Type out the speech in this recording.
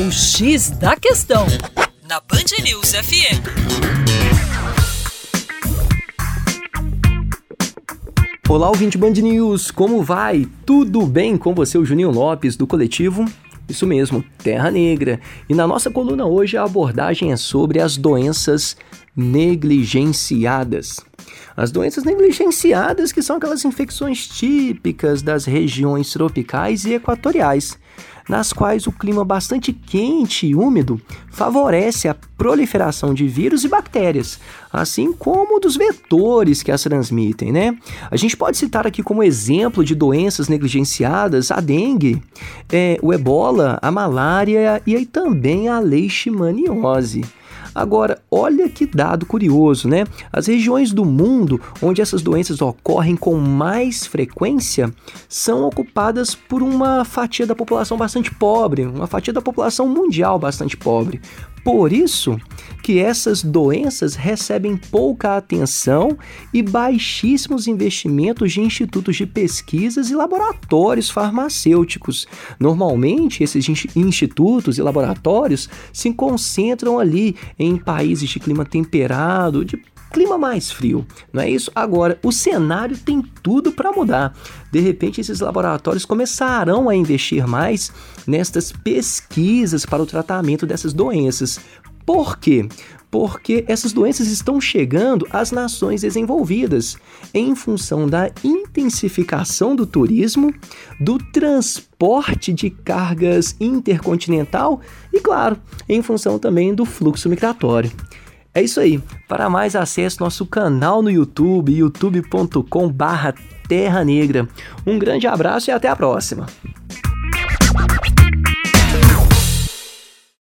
O X da Questão, na Band News FM. Olá, ouvinte Band News, como vai? Tudo bem com você, o Juninho Lopes, do coletivo? Isso mesmo, Terra Negra. E na nossa coluna hoje a abordagem é sobre as doenças negligenciadas. As doenças negligenciadas, que são aquelas infecções típicas das regiões tropicais e equatoriais, nas quais o clima bastante quente e úmido favorece a proliferação de vírus e bactérias, assim como dos vetores que as transmitem, né? A gente pode citar aqui como exemplo de doenças negligenciadas a dengue, é, o ebola, a malária e aí também a leishmaniose. Agora, olha que dado curioso, né? As regiões do mundo onde essas doenças ocorrem com mais frequência são ocupadas por uma fatia da população bastante pobre, uma fatia da população mundial bastante pobre. Por isso que essas doenças recebem pouca atenção e baixíssimos investimentos de institutos de pesquisas e laboratórios farmacêuticos. Normalmente, esses institutos e laboratórios se concentram ali em países de clima temperado, de clima mais frio, não é isso? Agora, o cenário tem tudo para mudar. De repente, esses laboratórios começarão a investir mais nestas pesquisas para o tratamento dessas doenças. Por quê? Porque essas doenças estão chegando às nações desenvolvidas em função da intensificação do turismo, do transporte de cargas intercontinental e, claro, em função também do fluxo migratório. É isso aí. Para mais acesse nosso canal no YouTube, youtube.com/terra negra. Um grande abraço e até a próxima.